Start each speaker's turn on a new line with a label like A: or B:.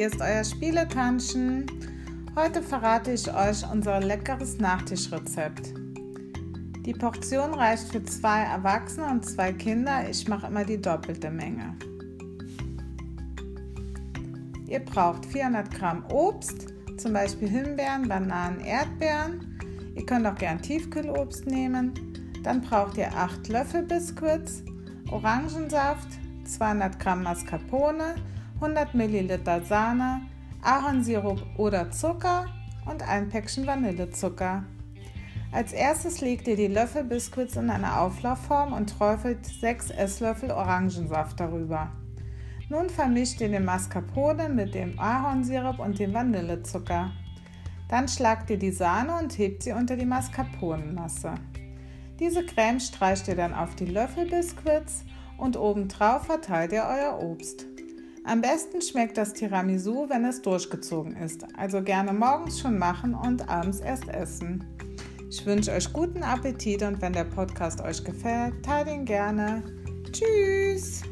A: hier ist euer Spieletanschen. Heute verrate ich euch unser leckeres Nachtischrezept. Die Portion reicht für zwei Erwachsene und zwei Kinder. Ich mache immer die doppelte Menge. Ihr braucht 400 Gramm Obst, zum Beispiel Himbeeren, Bananen, Erdbeeren. Ihr könnt auch gern Tiefkühlobst nehmen. Dann braucht ihr 8 Löffel Biskuits, Orangensaft, 200 Gramm Mascarpone, 100 Milliliter Sahne, Ahornsirup oder Zucker und ein Päckchen Vanillezucker. Als erstes legt ihr die Löffel Biskuits in eine Auflaufform und träufelt 6 Esslöffel Orangensaft darüber. Nun vermischt ihr den Mascarpone mit dem Ahornsirup und dem Vanillezucker. Dann schlagt ihr die Sahne und hebt sie unter die Mascarponenmasse. Diese Creme streicht ihr dann auf die Löffelbiskuits und obendrauf verteilt ihr euer Obst. Am besten schmeckt das Tiramisu, wenn es durchgezogen ist, also gerne morgens schon machen und abends erst essen. Ich wünsche euch guten Appetit und wenn der Podcast euch gefällt, teilt ihn gerne. Tschüss!